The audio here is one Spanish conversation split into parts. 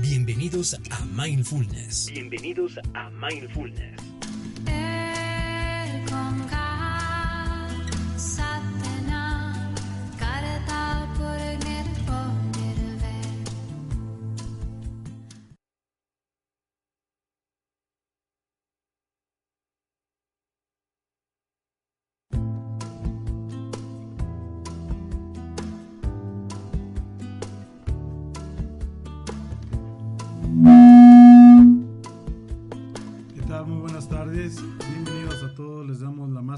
Bienvenidos a Mindfulness. Bienvenidos a Mindfulness.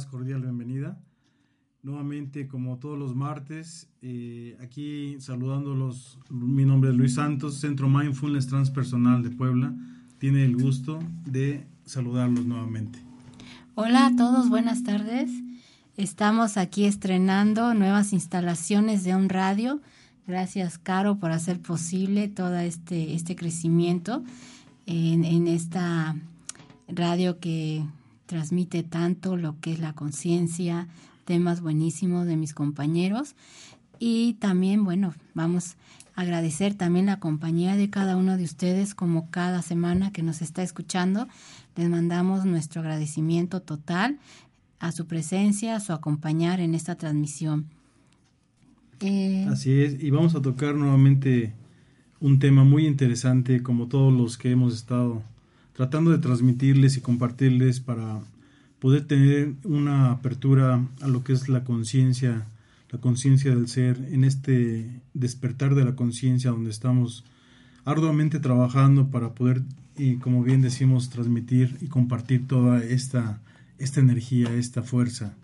Cordial bienvenida. Nuevamente, como todos los martes, eh, aquí saludándolos, mi nombre es Luis Santos, Centro Mindfulness Transpersonal de Puebla. Tiene el gusto de saludarlos nuevamente. Hola a todos, buenas tardes. Estamos aquí estrenando nuevas instalaciones de un radio. Gracias, Caro, por hacer posible todo este, este crecimiento en, en esta radio que transmite tanto lo que es la conciencia, temas buenísimos de mis compañeros. Y también, bueno, vamos a agradecer también la compañía de cada uno de ustedes, como cada semana que nos está escuchando. Les mandamos nuestro agradecimiento total a su presencia, a su acompañar en esta transmisión. Eh, Así es, y vamos a tocar nuevamente un tema muy interesante, como todos los que hemos estado tratando de transmitirles y compartirles para poder tener una apertura a lo que es la conciencia, la conciencia del ser, en este despertar de la conciencia donde estamos arduamente trabajando para poder, y como bien decimos, transmitir y compartir toda esta, esta energía, esta fuerza,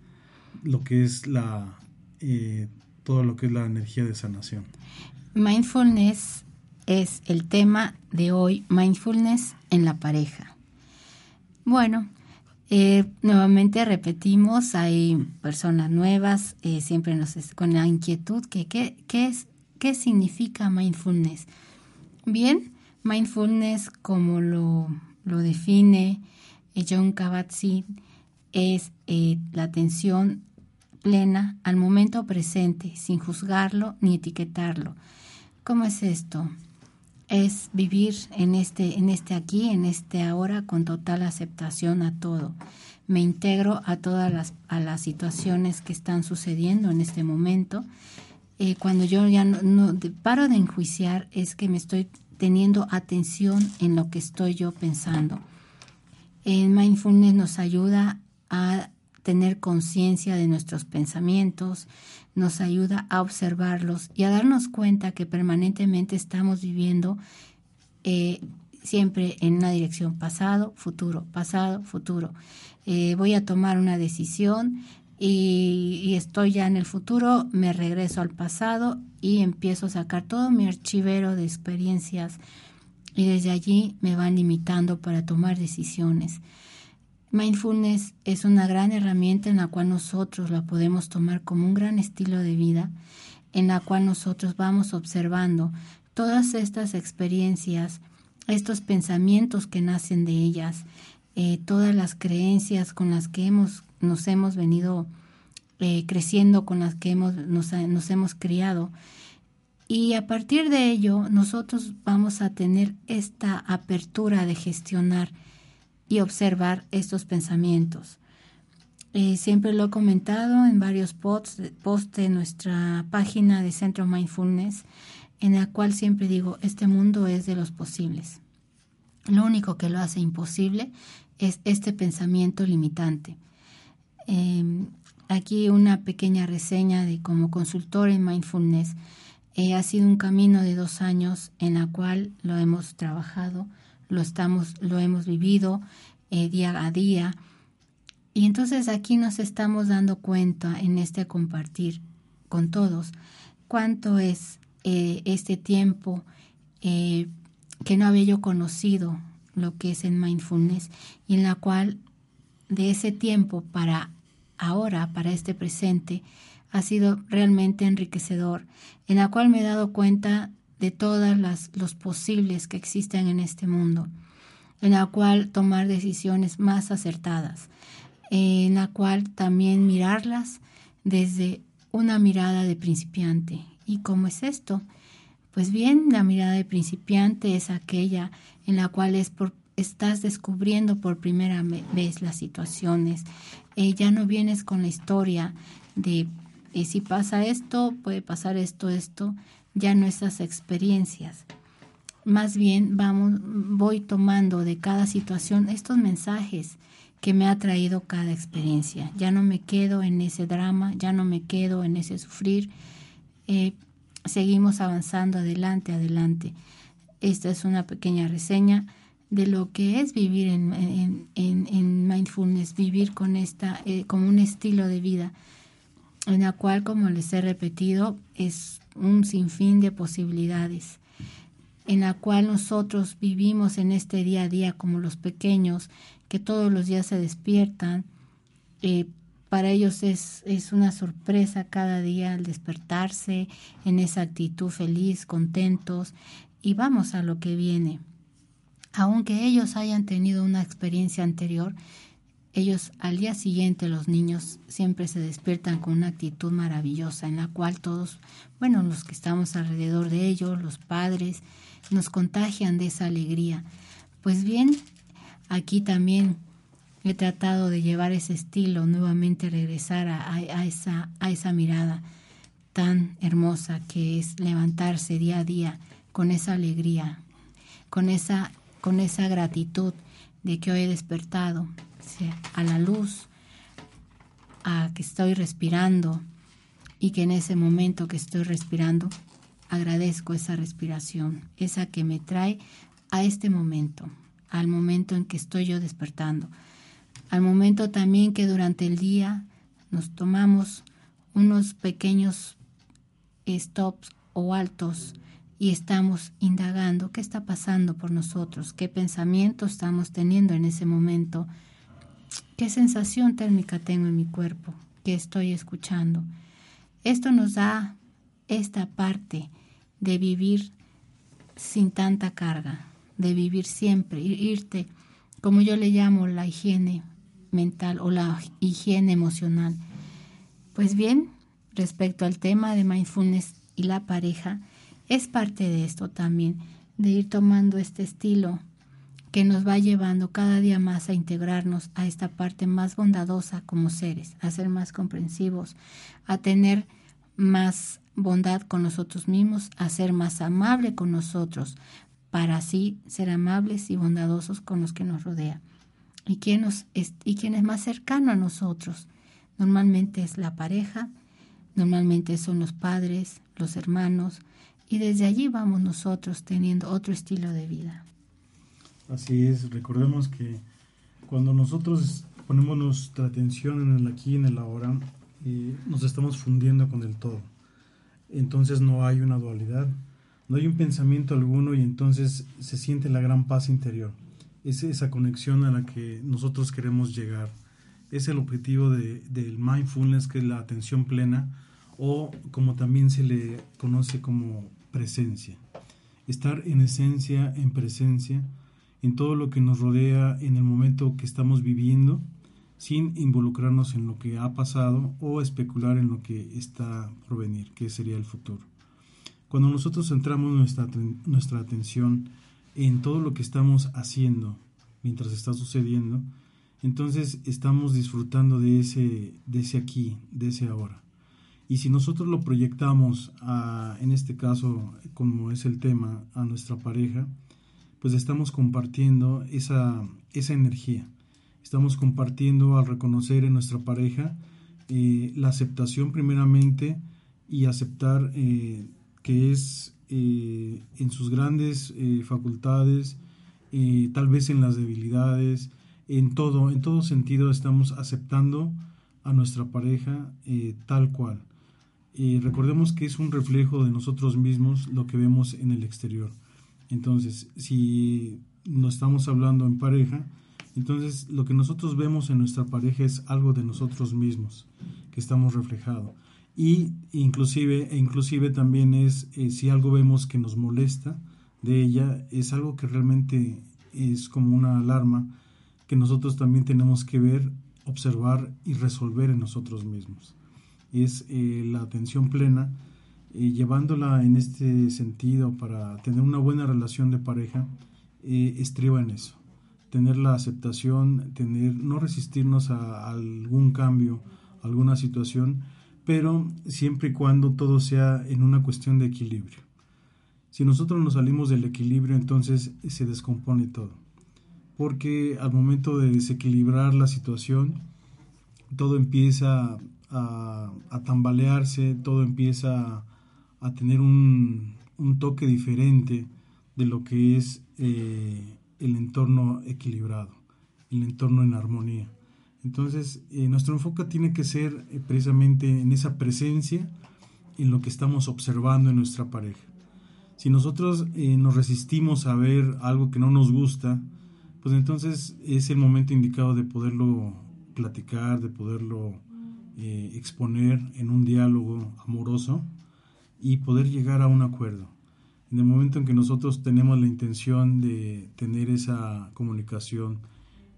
lo que es la, eh, todo lo que es la energía de sanación. Mindfulness es el tema de hoy, mindfulness en la pareja. Bueno, eh, nuevamente repetimos, hay personas nuevas, eh, siempre nos con la inquietud que qué es qué significa mindfulness. Bien, mindfulness como lo, lo define eh, John Kabat-Zinn es la atención plena al momento presente, sin juzgarlo ni etiquetarlo. ¿Cómo es esto? Es vivir en este, en este aquí, en este ahora, con total aceptación a todo. Me integro a todas las, a las situaciones que están sucediendo en este momento. Eh, cuando yo ya no, no paro de enjuiciar, es que me estoy teniendo atención en lo que estoy yo pensando. En mindfulness nos ayuda a tener conciencia de nuestros pensamientos, nos ayuda a observarlos y a darnos cuenta que permanentemente estamos viviendo eh, siempre en una dirección pasado, futuro, pasado, futuro. Eh, voy a tomar una decisión y, y, estoy ya en el futuro, me regreso al pasado y empiezo a sacar todo mi archivero de experiencias y desde allí me van limitando para tomar decisiones. Mindfulness es una gran herramienta en la cual nosotros la podemos tomar como un gran estilo de vida, en la cual nosotros vamos observando todas estas experiencias, estos pensamientos que nacen de ellas, eh, todas las creencias con las que hemos, nos hemos venido eh, creciendo, con las que hemos, nos, nos hemos criado. Y a partir de ello, nosotros vamos a tener esta apertura de gestionar y observar estos pensamientos. Eh, siempre lo he comentado en varios posts, de nuestra página de Centro Mindfulness, en la cual siempre digo, este mundo es de los posibles. Lo único que lo hace imposible es este pensamiento limitante. Em, aquí una pequeña reseña de como consultor en mindfulness. Eh, ha sido un camino de dos años en la cual lo hemos trabajado, lo estamos, lo hemos vivido eh, día a día. Y entonces aquí nos estamos dando cuenta en este compartir con todos cuánto es eh, este tiempo que no había yo conocido lo que es en mindfulness y en la cual de ese tiempo para ahora, para este presente, ha sido realmente enriquecedor, en la cual me he dado cuenta de todas las los posibles que existen en este mundo, en la cual tomar decisiones más acertadas, en la cual también mirarlas desde una mirada de principiante. ¿Y cómo es esto? Pues bien, la mirada de principiante es aquella en la cual estás descubriendo por primera vez las situaciones. Eh, ya no vienes con la historia de eh, si pasa esto, puede pasar esto, esto, ya no esas experiencias. Más bien vamos, voy tomando de cada situación estos mensajes que me ha traído cada experiencia. Ya no me quedo en ese drama, ya no me quedo en ese sufrir. Eh, seguimos avanzando adelante, adelante. Esta es una pequeña reseña de lo que es vivir en, en, mindfulness, vivir con esta, eh, como un estilo de vida, en la cual, como les he repetido, es un sinfín de posibilidades, en la cual nosotros vivimos en este día a día como los pequeños, que todos los días se despiertan, eh, para ellos es, es una sorpresa cada día al despertarse en esa actitud feliz, contentos, y vamos a lo que viene. Aunque ellos hayan tenido una experiencia anterior, ellos al día siguiente, los niños, siempre se despiertan con una actitud maravillosa en la cual todos, bueno, los que estamos alrededor de ellos, los padres, nos contagian de esa alegría. Pues bien, aquí también he tratado de llevar ese estilo, nuevamente regresar a, esa, a esa mirada tan hermosa que es levantarse día a día con esa alegría, con esa, con esa gratitud de que hoy he despertado a la luz, a que estoy respirando y que en ese momento que estoy respirando agradezco esa respiración, esa que me trae a este momento, al momento en que estoy yo despertando al momento también que durante el día nos tomamos unos pequeños stops o altos y estamos indagando qué está pasando por nosotros, qué pensamientos estamos teniendo en ese momento, qué sensación térmica tengo en mi cuerpo, qué estoy escuchando. Esto nos da esta parte de vivir sin tanta carga, de vivir siempre, irte, como yo le llamo la higiene mental o la higiene emocional. Pues bien, respecto al tema de mindfulness y la pareja, es parte de esto también, de ir tomando este estilo que nos va llevando cada día más a integrarnos a esta parte más bondadosa como seres, a ser más comprensivos, a tener más bondad con nosotros mismos, a ser más amable con nosotros, para así ser amables y bondadosos con los que nos rodean y quién, nos y quién es más cercano a nosotros. Normalmente es la pareja, normalmente son los padres, los hermanos, y desde allí vamos nosotros teniendo otro estilo de vida. Así es, recordemos que cuando nosotros ponemos nuestra atención en el aquí y en el ahora, eh, nos estamos fundiendo con el todo. Entonces no hay una dualidad, no hay un pensamiento alguno y entonces se siente la gran paz interior es esa conexión a la que nosotros queremos llegar. Es el objetivo de, del mindfulness, que es la atención plena, o como también se le conoce como presencia. Estar en esencia, en presencia, en todo lo que nos rodea en el momento que estamos viviendo, sin involucrarnos en lo que ha pasado o especular en lo que está por venir, que sería el futuro. Cuando nosotros centramos nuestra, nuestra atención en todo lo que estamos haciendo mientras está sucediendo, entonces estamos disfrutando de ese, de ese aquí, de ese ahora. Y si nosotros lo proyectamos, a, en este caso, como es el tema, a nuestra pareja, pues estamos compartiendo esa, esa energía. Estamos compartiendo al reconocer en nuestra pareja eh, la aceptación primeramente y aceptar eh, que es eh, en sus grandes facultades, tal vez en las debilidades, en todo, en todo sentido estamos aceptando a nuestra pareja tal cual. recordemos que es un reflejo de nosotros mismos lo que vemos en el exterior. Entonces, si no estamos hablando en pareja, entonces lo que nosotros vemos en nuestra pareja es algo de nosotros mismos que estamos reflejado. Y inclusive, e inclusive también es eh, si algo vemos que nos molesta de ella, es algo que realmente es como una alarma que nosotros también tenemos que ver, observar y resolver en nosotros mismos. Es eh, la atención plena, eh, llevándola en este sentido para tener una buena relación de pareja, estriba en eso tener la aceptación, tener, no resistirnos a, algún cambio, alguna situación, pero siempre y cuando todo sea en una cuestión de equilibrio. Si nosotros nos salimos del equilibrio, entonces se descompone todo. Porque al momento de desequilibrar la situación, todo empieza a, tambalearse, todo empieza a, tener un, toque diferente de lo que es eh, el entorno equilibrado, el entorno en armonía. Entonces, eh, nuestro enfoque tiene que ser eh, precisamente en esa presencia, en lo que estamos observando en nuestra pareja. Si nosotros eh, nos resistimos a ver algo que no nos gusta, pues entonces es el momento indicado de poderlo platicar, de poderlo exponer en un diálogo amoroso y poder llegar a un acuerdo en el momento en que nosotros tenemos la intención de tener esa comunicación,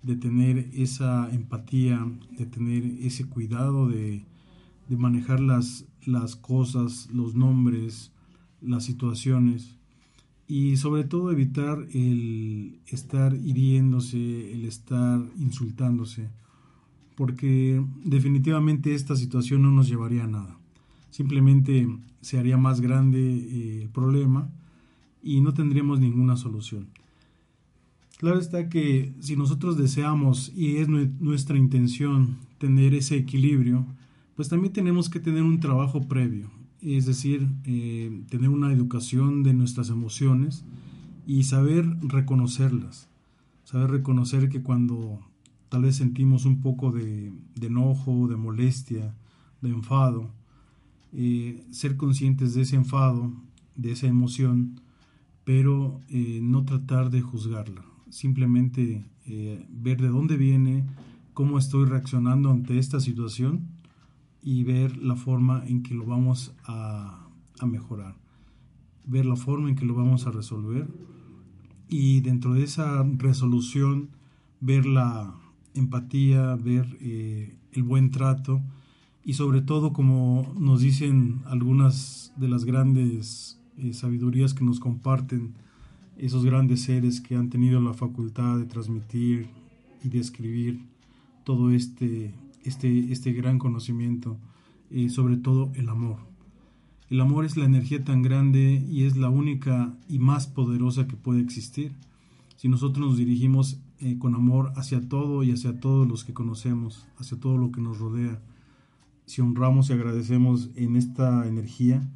de tener esa empatía, de tener ese cuidado de, manejar las, las cosas, los nombres, las situaciones y sobre todo evitar el estar hiriéndose, el estar insultándose, porque definitivamente esta situación no nos llevaría a nada. Simplemente se haría más grande eh, el problema y no tendríamos ninguna solución. Claro está que si nosotros deseamos y es nuestra intención tener ese equilibrio, pues también tenemos que tener un trabajo previo, es decir, eh, tener una educación de nuestras emociones y saber reconocerlas, saber reconocer que cuando tal vez sentimos un poco de, enojo, de molestia, de enfado, eh, ser conscientes de ese enfado, de esa emoción, pero eh, no tratar de juzgarla, simplemente eh, ver de dónde viene, cómo estoy reaccionando ante esta situación y ver la forma en que lo vamos a, mejorar, ver la forma en que lo vamos a resolver y dentro de esa resolución ver la empatía, ver el buen trato y sobre todo como nos dicen algunas de las grandes eh, sabidurías que nos comparten esos grandes seres que han tenido la facultad de transmitir y de escribir todo este, este, este gran conocimiento, y sobre todo el amor. El amor es la energía tan grande y es la única y más poderosa que puede existir. Si nosotros nos dirigimos eh, con amor hacia todo y hacia todos los que conocemos, hacia todo lo que nos rodea, si honramos y agradecemos en esta energía,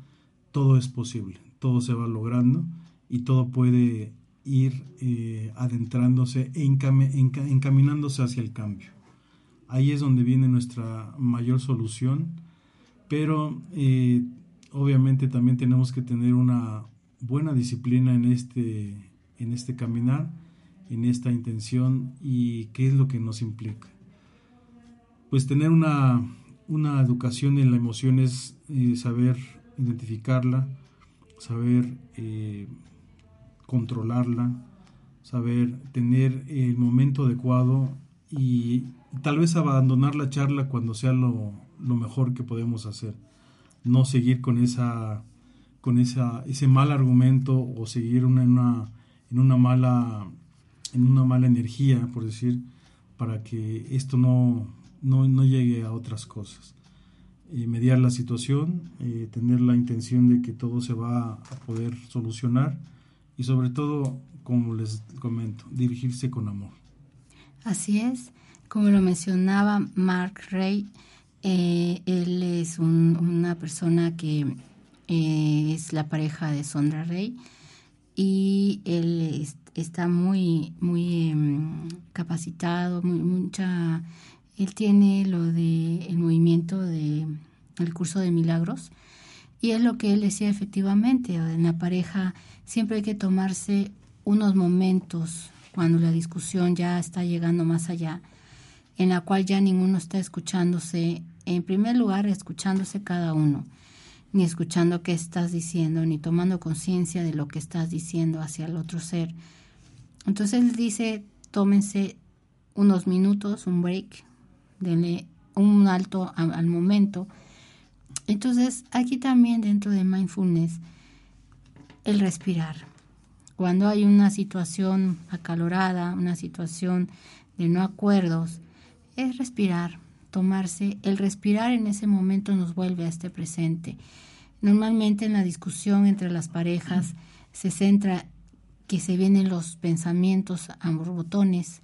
todo es posible todo se va logrando y todo puede ir eh, adentrándose e encaminándose hacia el cambio. Ahí es donde viene nuestra mayor solución, pero eh, obviamente también tenemos que tener una buena disciplina en este, en este caminar, en esta intención y qué es lo que nos implica. Pues tener una, una educación en la emoción es eh, saber identificarla, saber eh, controlarla, saber tener el momento adecuado y tal vez abandonar la charla cuando sea lo, mejor que podemos hacer. No seguir con esa con esa, ese mal argumento o seguir una, una, en una mala en una mala energía, por decir, para que esto no, no, no llegue a otras cosas. Eh, mediar la situación, eh, tener la intención de que todo se va a poder solucionar y sobre todo, como les comento, dirigirse con amor. Así es, como lo mencionaba Mark Ray, eh, él es una persona que eh, es la pareja de Sondra Rey y él está muy muy em, capacitado, muy, mucha él tiene lo de el movimiento de el curso de milagros y es lo que él decía efectivamente, en la pareja siempre hay que tomarse unos momentos cuando la discusión ya está llegando más allá, en la cual ya ninguno está escuchándose, en primer lugar escuchándose cada uno, ni escuchando qué estás diciendo, ni tomando conciencia de lo que estás diciendo hacia el otro ser. Entonces él dice, tómense unos minutos, un break, denle un alto al momento, entonces, aquí también dentro de mindfulness, el respirar. Cuando hay una situación acalorada, una situación de no acuerdos, es respirar, tomarse. El respirar en ese momento nos vuelve a este presente. Normalmente en la discusión entre las parejas se centra que se vienen los pensamientos a botones,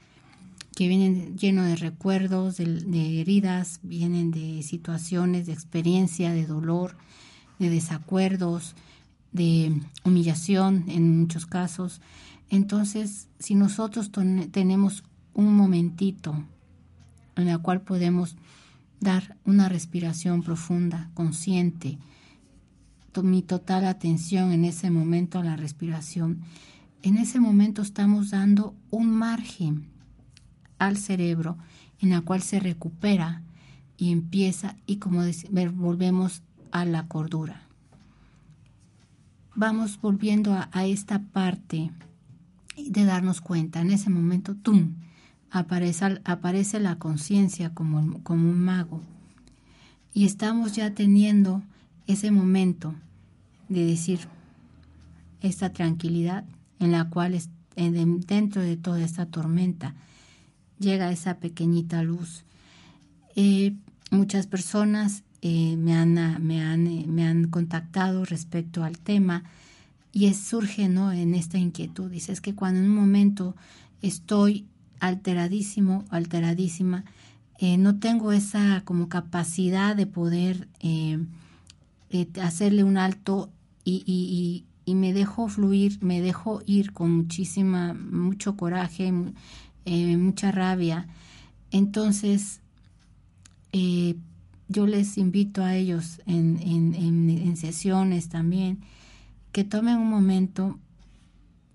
que vienen llenos de recuerdos, de, heridas, vienen de situaciones, de experiencia, de dolor, de desacuerdos, de humillación en muchos casos. Entonces, si nosotros tenemos un momentito en el cual podemos dar una respiración profunda, consciente, mi total atención en ese momento a la respiración, en ese momento estamos dando un margen al cerebro en la cual se recupera y empieza y como volvemos a la cordura. Vamos volviendo a, esta parte de darnos cuenta. En ese momento, ¡tum! Aparece, aparece la conciencia como, como un mago. Y estamos ya teniendo ese momento de decir esta tranquilidad en la cual dentro de toda esta tormenta llega esa pequeñita luz. Eh, muchas personas eh, me, han, me, han, eh, me han contactado respecto al tema y surge ¿no? en esta inquietud. Dice, es que cuando en un momento estoy alteradísimo, alteradísima, no tengo esa como capacidad de poder hacerle un alto y, y, y, me dejo fluir, me dejo ir con muchísima, mucho coraje, eh, mucha rabia. Entonces, eh, yo les invito a ellos en, en, sesiones también que tomen un momento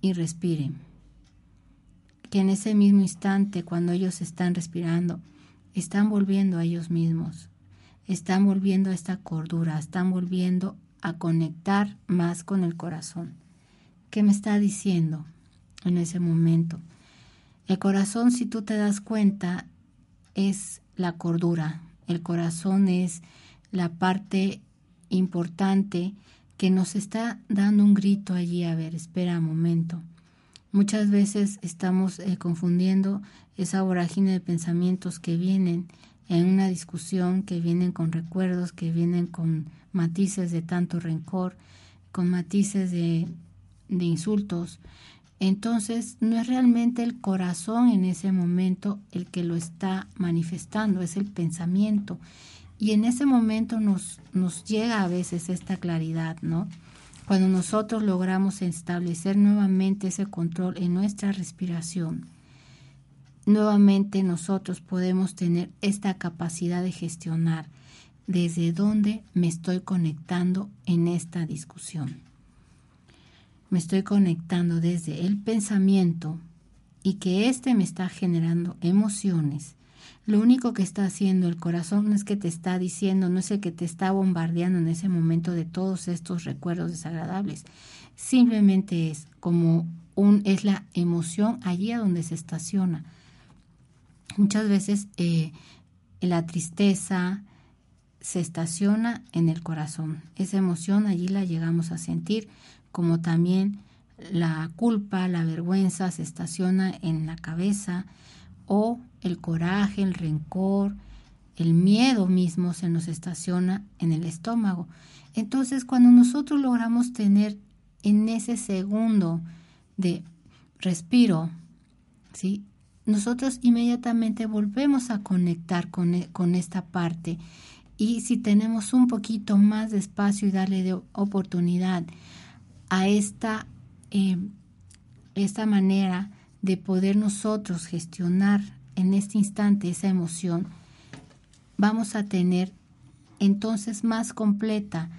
y respiren. Que en ese mismo instante, cuando ellos están respirando, están volviendo a ellos mismos, están volviendo a esta cordura, están volviendo a conectar más con el corazón. ¿Qué me está diciendo en ese momento? El corazón, si tú te das cuenta, es la cordura. El corazón es la parte importante que nos está dando un grito allí. A ver, espera un momento. Muchas veces estamos eh, confundiendo esa vorágine de pensamientos que vienen en una discusión, que vienen con recuerdos, que vienen con matices de tanto rencor, con matices de, de insultos. Entonces, no es realmente el corazón en ese momento el que lo está manifestando, es el pensamiento. Y en ese momento nos, nos llega a veces esta claridad, ¿no? Cuando nosotros logramos establecer nuevamente ese control en nuestra respiración, nuevamente nosotros podemos tener esta capacidad de gestionar desde dónde me estoy conectando en esta discusión me estoy conectando desde el pensamiento y que éste me está generando emociones, lo único que está haciendo el corazón no es que te está diciendo, no es el que te está bombardeando en ese momento de todos estos recuerdos desagradables. Simplemente es como un, es la emoción allí a donde se estaciona. Muchas veces eh, la tristeza se estaciona en el corazón. Esa emoción allí la llegamos a sentir como también la culpa, la vergüenza se estaciona en la cabeza o el coraje, el rencor, el miedo mismo se nos estaciona en el estómago. Entonces, cuando nosotros logramos tener en ese segundo de respiro, ¿sí? nosotros inmediatamente volvemos a conectar con, e, con, esta parte. Y si tenemos un poquito más de espacio y darle de oportunidad a esta, eh, esta manera de poder nosotros gestionar en este instante esa emoción, vamos a tener entonces más completa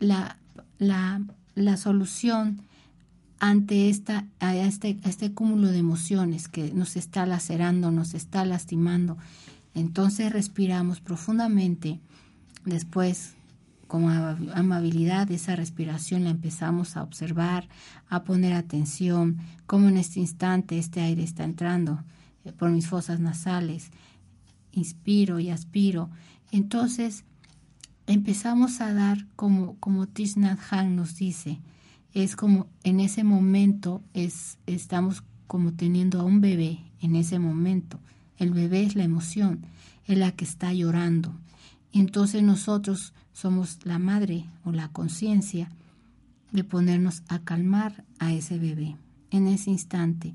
la, la, la solución ante esta, a este, este cúmulo de emociones que nos está lacerando, nos está lastimando. Entonces respiramos profundamente. Después, con amabilidad, esa respiración la empezamos a observar, a poner atención, cómo en este instante este aire está entrando eh, por mis fosas nasales. Inspiro y aspiro. Entonces, empezamos a dar, como, como Thich Han nos dice, es como en ese momento es, estamos como teniendo a un bebé en ese momento. El bebé es la emoción, es la que está llorando. Entonces nosotros somos la madre o la conciencia de ponernos a calmar a ese bebé. En ese instante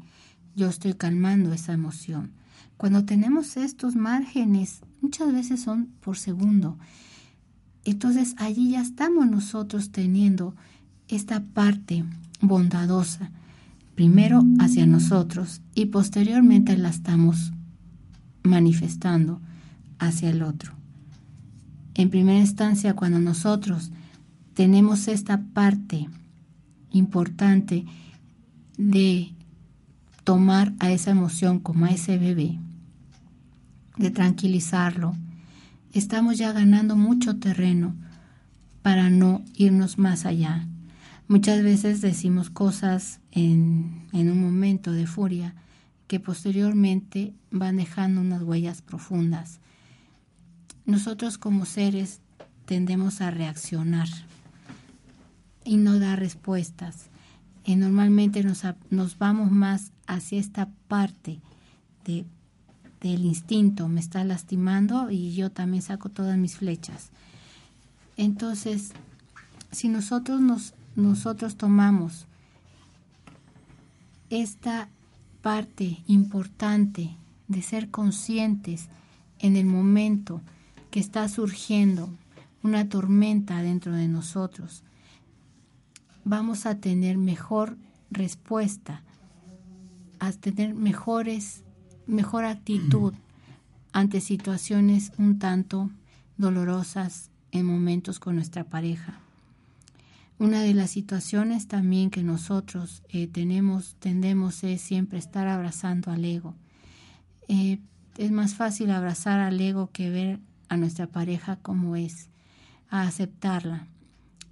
yo estoy calmando esa emoción. Cuando tenemos estos márgenes, muchas veces son por segundo. Entonces allí ya estamos nosotros teniendo esta parte bondadosa, primero hacia nosotros y posteriormente la estamos manifestando hacia el otro. En primera instancia, cuando nosotros tenemos esta parte importante de tomar a esa emoción como a ese bebé, de tranquilizarlo, estamos ya ganando mucho terreno para no irnos más allá Muchas veces decimos cosas en, un momento de furia que posteriormente van dejando unas huellas profundas. Nosotros como seres tendemos a reaccionar y no dar respuestas. Y normalmente nos, nos vamos más hacia esta parte de, del instinto, me está lastimando y yo también saco todas mis flechas. Entonces, si nosotros nos nosotros tomamos esta parte importante de ser conscientes en el momento que está surgiendo una tormenta dentro de nosotros, vamos a tener mejor respuesta, a tener mejores, mejor actitud ante situaciones un tanto dolorosas en momentos con nuestra pareja. Una de las situaciones también que nosotros eh, tenemos, tendemos es siempre estar abrazando al ego. Eh, es más fácil abrazar al ego que ver a nuestra pareja como es, a aceptarla.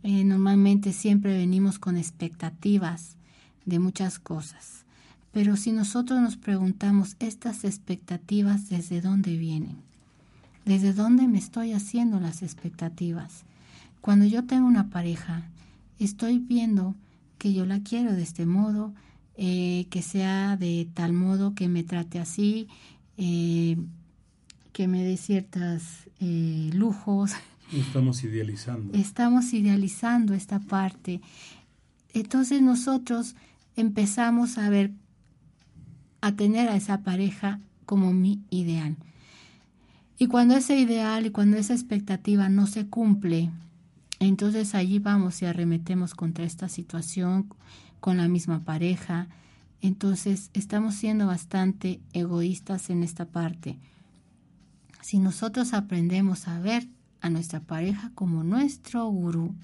Eh, normalmente siempre venimos con expectativas de muchas cosas, pero si nosotros nos preguntamos estas expectativas desde dónde vienen, desde dónde me estoy haciendo las expectativas. Cuando yo tengo una pareja, estoy viendo que yo la quiero de este modo, eh, que sea de tal modo que me trate así, eh, que me dé ciertos eh, lujos. Estamos idealizando. Estamos idealizando esta parte. Entonces nosotros empezamos a ver, a tener a esa pareja como mi ideal. Y cuando ese ideal y cuando esa expectativa no se cumple, entonces allí vamos y arremetemos contra esta situación con la misma pareja. Entonces estamos siendo bastante egoístas en esta parte. Si nosotros aprendemos a ver a nuestra pareja como nuestro gurú,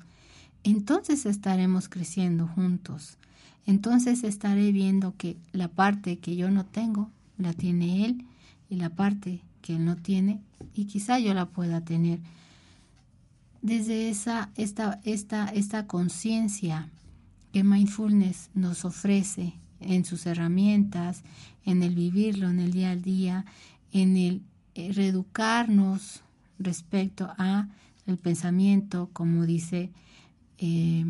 entonces estaremos creciendo juntos. Entonces estaré viendo que la parte que yo no tengo la tiene él y la parte que él no tiene y quizá yo la pueda tener desde esa, esta, esta, esta conciencia que mindfulness nos ofrece en sus herramientas, en el vivirlo en el día a día, en el eh, reeducarnos respecto a el pensamiento, como dice eh,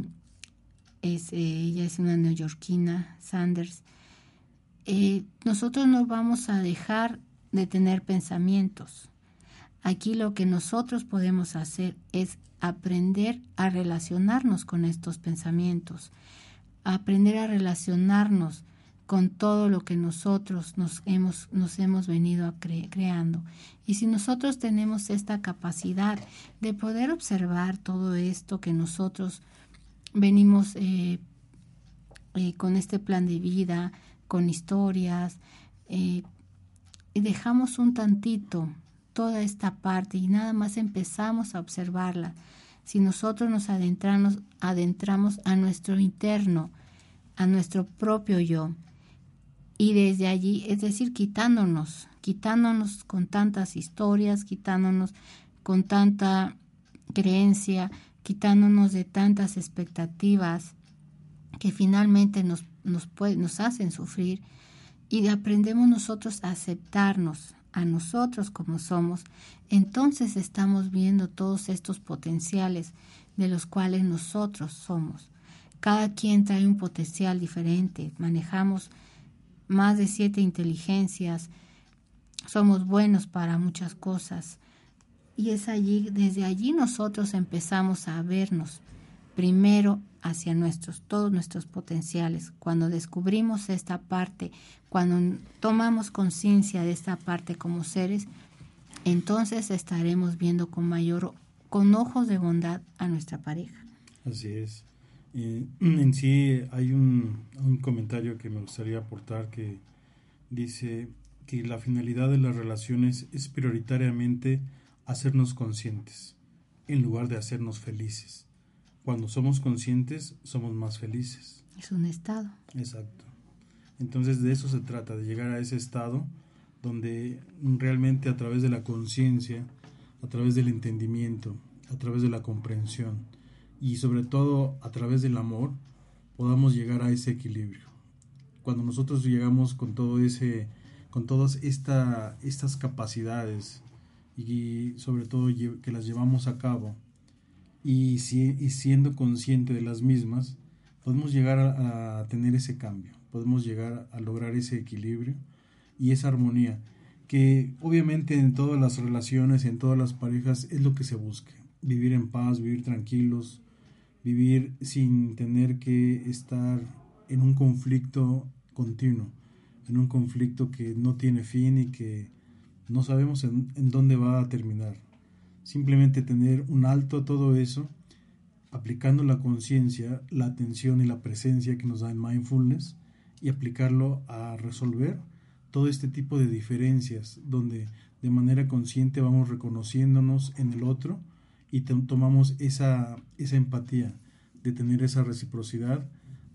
eh, ella es una neoyorquina, Sanders. nosotros no vamos a dejar de tener pensamientos. Aquí lo que nosotros podemos hacer es aprender a relacionarnos con estos pensamientos, aprender a relacionarnos con todo lo que nosotros nos hemos, nos hemos venido creando. Y si nosotros tenemos esta capacidad de poder observar todo esto que nosotros venimos eh, eh, con este plan de vida, con historias, eh, y dejamos un tantito toda esta parte y nada más empezamos a observarla, si nosotros nos adentramos, adentramos a nuestro interno, a nuestro propio yo, y desde allí, es decir, quitándonos, quitándonos con tantas historias, quitándonos con tanta creencia, quitándonos de tantas expectativas que finalmente nos, nos, hacen sufrir y aprendemos nosotros a aceptarnos a nosotros como somos, entonces estamos viendo todos estos potenciales de los cuales nosotros somos. Cada quien trae un potencial diferente, manejamos más de siete inteligencias, somos buenos para muchas cosas. Y es allí, desde allí nosotros empezamos a vernos primero hacia nuestros, todos nuestros potenciales. Cuando descubrimos esta parte, cuando tomamos conciencia de esta parte como seres, entonces estaremos viendo con mayor, con ojos de bondad a nuestra pareja. Así es. en sí hay un, un comentario que me gustaría aportar que dice que la finalidad de las relaciones es prioritariamente hacernos conscientes en lugar de hacernos felices. Cuando somos conscientes somos más felices. Es un estado. Exacto. Entonces de eso se trata, de llegar a ese estado donde realmente a través de la conciencia, a través del entendimiento, a través de la comprensión y sobre todo a través del amor, podamos llegar a ese equilibrio. Cuando nosotros llegamos con todo ese con todas esta, estas capacidades y sobre todo que las llevamos a cabo y, y siendo consciente de las mismas, podemos llegar a, tener ese cambio, podemos llegar a lograr ese equilibrio y esa armonía, que obviamente en todas las relaciones, en todas las parejas es lo que se busca, vivir en paz, vivir tranquilos, vivir sin tener que estar en un conflicto continuo, en un conflicto que no tiene fin y que no sabemos en, dónde va a terminar. Simplemente tener un alto a todo eso aplicando la conciencia, la atención y la presencia que nos da el mindfulness y aplicarlo a resolver todo este tipo de diferencias donde de manera consciente vamos reconociéndonos en el otro y tomamos esa, esa empatía de tener esa reciprocidad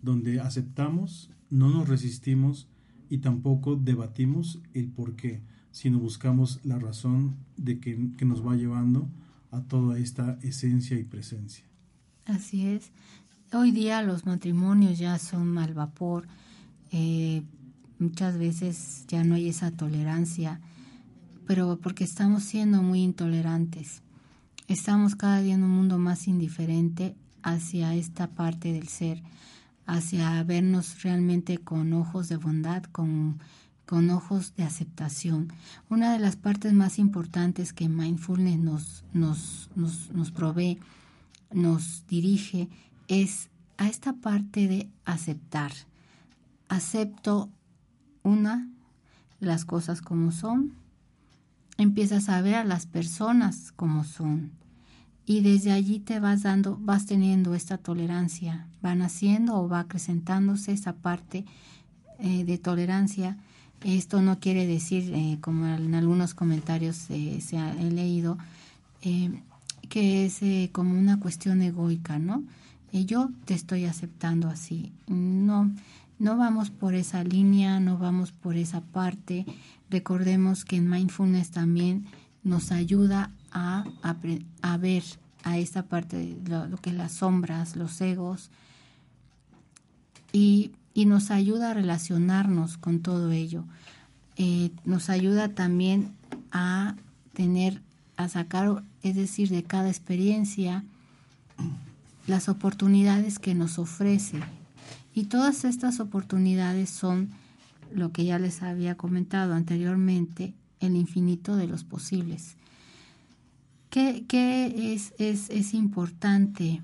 donde aceptamos, no nos resistimos y tampoco debatimos el por qué, sino buscamos la razón de que, que nos va llevando a toda esta esencia y presencia. Así es. Hoy día los matrimonios ya son al vapor. Eh, muchas veces ya no hay esa tolerancia, pero porque estamos siendo muy intolerantes. Estamos cada día en un mundo más indiferente hacia esta parte del ser, hacia vernos realmente con ojos de bondad, con, con ojos de aceptación. Una de las partes más importantes que mindfulness nos, nos, nos, nos provee nos dirige es a esta parte de aceptar. Acepto una, las cosas como son, empiezas a ver a las personas como son y desde allí te vas dando, vas teniendo esta tolerancia, va naciendo o va acrecentándose esa parte eh, de tolerancia. Esto no quiere decir, eh, como en algunos comentarios eh, se ha, leído, que es como una cuestión egoica, ¿no? Yo te estoy aceptando así. No, no vamos por esa línea, no vamos por esa parte. Recordemos que en mindfulness también nos ayuda a, a, ver a esta parte de lo, que las sombras, los egos, y, y, nos ayuda a relacionarnos con todo ello. Eh, nos ayuda también a tener a sacar, es decir, de cada experiencia, las oportunidades que nos ofrece. Y todas estas oportunidades son lo que ya les había comentado anteriormente, el infinito de los posibles. ¿Qué, es, es, es, importante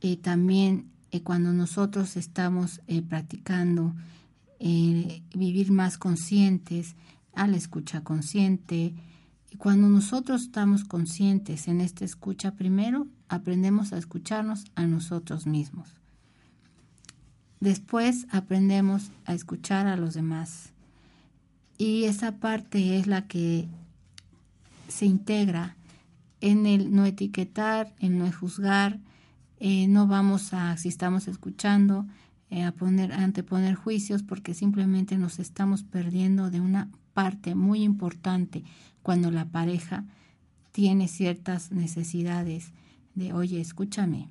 eh, también eh, cuando nosotros estamos eh, practicando vivir más conscientes, a la escucha consciente, cuando nosotros estamos conscientes en esta escucha, primero aprendemos a escucharnos a nosotros mismos. Después aprendemos a escuchar a los demás. Y esa parte es la que se integra en el no etiquetar, en no juzgar, eh, no vamos a, si estamos escuchando, eh, a poner, anteponer juicios porque simplemente nos estamos perdiendo de una parte muy importante cuando la pareja tiene ciertas necesidades de, oye, escúchame,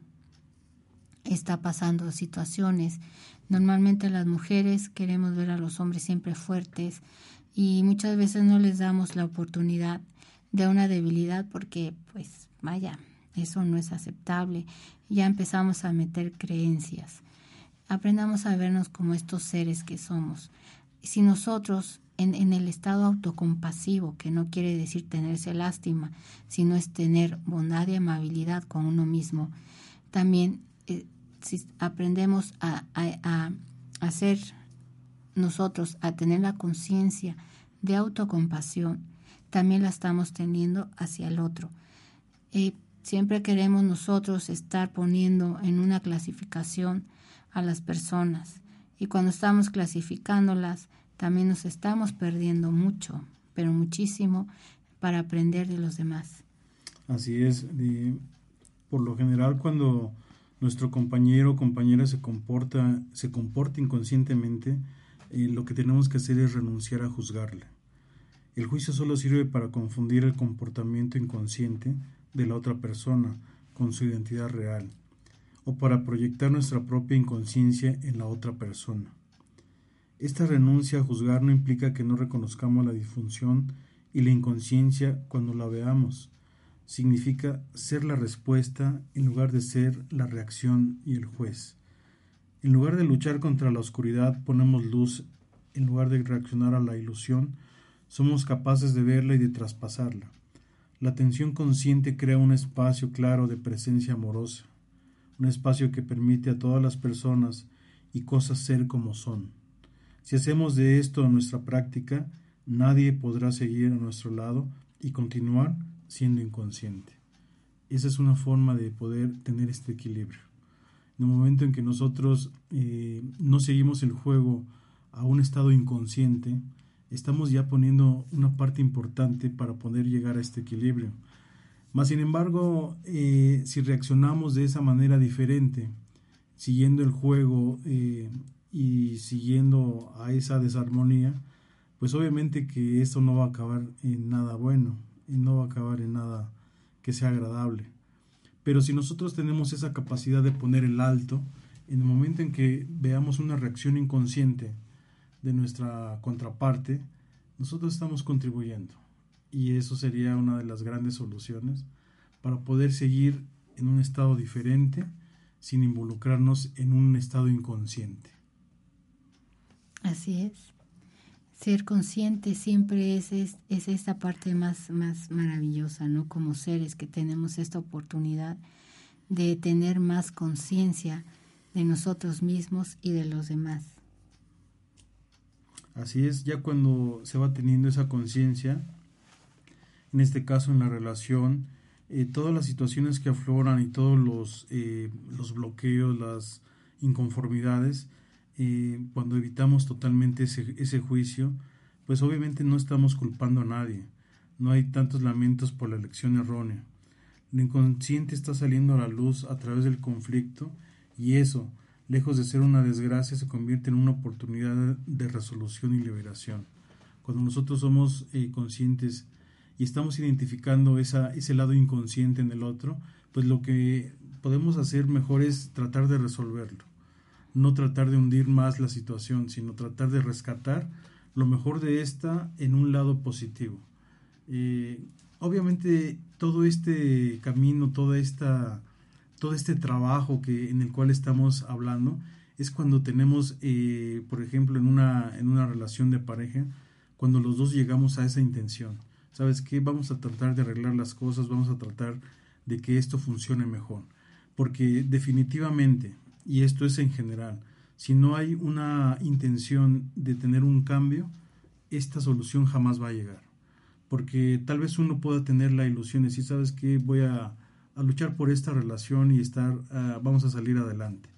está pasando situaciones. Normalmente las mujeres queremos ver a los hombres siempre fuertes y muchas veces no les damos la oportunidad de una debilidad porque, pues, vaya, eso no es aceptable. Ya empezamos a meter creencias. Aprendamos a vernos como estos seres que somos. Si nosotros en, en, el estado autocompasivo, que no quiere decir tenerse lástima, sino es tener bondad y amabilidad con uno mismo, también eh, si aprendemos a, a, a hacer nosotros, a tener la conciencia de autocompasión, también la estamos teniendo hacia el otro. Eh, siempre queremos nosotros estar poniendo en una clasificación a las personas y cuando estamos clasificándolas también nos estamos perdiendo mucho, pero muchísimo para aprender de los demás. Así es, por lo general cuando nuestro compañero o compañera se comporta, se comporta inconscientemente, eh, lo que tenemos que hacer es renunciar a juzgarle el juicio solo sirve para confundir el comportamiento inconsciente de la otra persona con su identidad real, o para proyectar nuestra propia inconsciencia en la otra persona. Esta renuncia a juzgar no implica que no reconozcamos la disfunción y la inconsciencia cuando la veamos. Significa ser la respuesta en lugar de ser la reacción y el juez. En lugar de luchar contra la oscuridad, ponemos luz. En lugar de reaccionar a la ilusión, somos capaces de verla y de traspasarla. La atención consciente crea un espacio claro de presencia amorosa, un espacio que permite a todas las personas y cosas ser como son. Si hacemos de esto nuestra práctica, nadie podrá seguir a nuestro lado y continuar siendo inconsciente. Esa es una forma de poder tener este equilibrio. En el momento en que nosotros eh, no seguimos el juego a un estado inconsciente, estamos ya poniendo una parte importante para poder llegar a este equilibrio. Más sin embargo, eh, si reaccionamos de esa manera diferente, siguiendo el juego eh, y siguiendo a esa desarmonía, pues obviamente que esto no va a acabar en nada bueno y no va a acabar en nada que sea agradable. Pero si nosotros tenemos esa capacidad de poner el alto, en el momento en que veamos una reacción inconsciente, de nuestra contraparte, nosotros estamos contribuyendo. Y eso sería una de las grandes soluciones para poder seguir en un estado diferente sin involucrarnos en un estado inconsciente. Así es. Ser consciente siempre es, es, es, esta parte más, más maravillosa, ¿no? Como seres que tenemos esta oportunidad de tener más conciencia de nosotros mismos y de los demás. Así es, ya cuando se va teniendo esa conciencia, en este caso en la relación, eh, todas las situaciones que afloran y todos los, eh, los bloqueos, las inconformidades, eh, cuando evitamos totalmente ese, ese juicio, pues obviamente no estamos culpando a nadie, no hay tantos lamentos por la elección errónea. Lo inconsciente está saliendo a la luz a través del conflicto y eso, lejos de ser una desgracia, se convierte en una oportunidad de resolución y liberación. Cuando nosotros somos eh, conscientes y estamos identificando esa, ese lado inconsciente en el otro, pues lo que podemos hacer mejor es tratar de resolverlo. No tratar de hundir más la situación, sino tratar de rescatar lo mejor de esta en un lado positivo. Eh, obviamente todo este camino, toda esta todo este trabajo que, en el cual estamos hablando es cuando tenemos, eh, por ejemplo, en una, en una relación de pareja, cuando los dos llegamos a esa intención. ¿Sabes qué? Vamos a tratar de arreglar las cosas, vamos a tratar de que esto funcione mejor. Porque definitivamente y esto es en general. Si no hay una intención de tener un cambio, esta solución jamás va a llegar. Porque tal vez uno pueda tener la ilusión de decir, sabes que voy a, luchar por esta relación y estar, ah, vamos a salir adelante.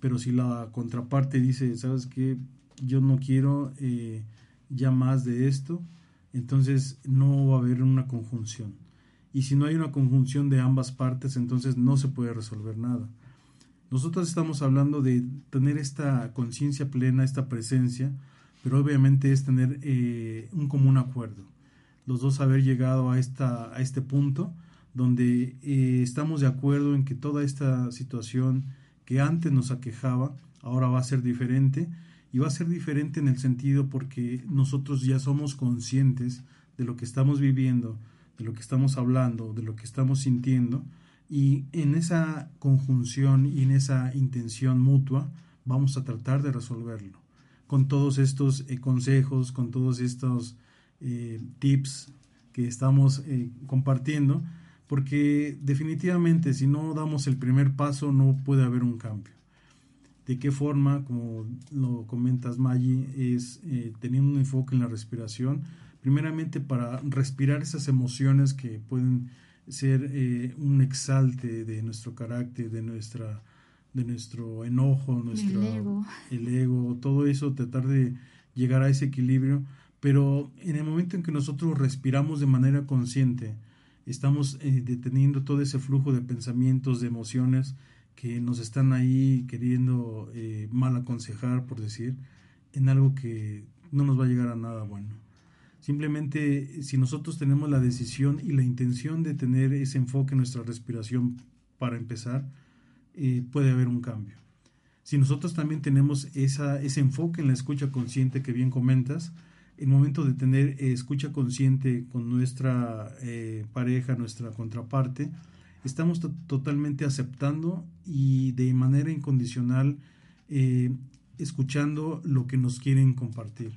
Pero si la contraparte dice, sabes que yo no quiero eh, ya más de esto, entonces no va a haber una conjunción. Y si no hay una conjunción de ambas partes, entonces no se puede resolver nada. Nosotros estamos hablando de tener esta conciencia plena, esta presencia, pero obviamente es tener eh, un común acuerdo. Los dos haber llegado a, esta, a este punto donde eh, estamos de acuerdo en que toda esta situación que antes nos aquejaba, ahora va a ser diferente. Y va a ser diferente en el sentido porque nosotros ya somos conscientes de lo que estamos viviendo, de lo que estamos hablando, de lo que estamos sintiendo. Y en esa conjunción y en esa intención mutua vamos a tratar de resolverlo. Con todos estos eh, consejos, con todos estos eh, tips que estamos compartiendo, porque definitivamente si no damos el primer paso no puede haber un cambio. ¿De qué forma, como lo comentas Maggi, es eh, teniendo un enfoque en la respiración? Primeramente para respirar esas emociones que pueden ser eh, un exalte de nuestro carácter, de nuestra de nuestro enojo, nuestro el ego. el ego, todo eso, tratar de llegar a ese equilibrio, pero en el momento en que nosotros respiramos de manera consciente, estamos eh, deteniendo todo ese flujo de pensamientos, de emociones que nos están ahí queriendo eh, mal aconsejar, por decir, en algo que no nos va a llegar a nada bueno. Simplemente si nosotros tenemos la decisión y la intención de tener ese enfoque en nuestra respiración para empezar, eh, puede haber un cambio. Si nosotros también tenemos esa, ese enfoque en la escucha consciente que bien comentas, el momento de tener eh, escucha consciente con nuestra pareja, nuestra contraparte, estamos totalmente aceptando y de manera incondicional eh, escuchando lo que nos quieren compartir.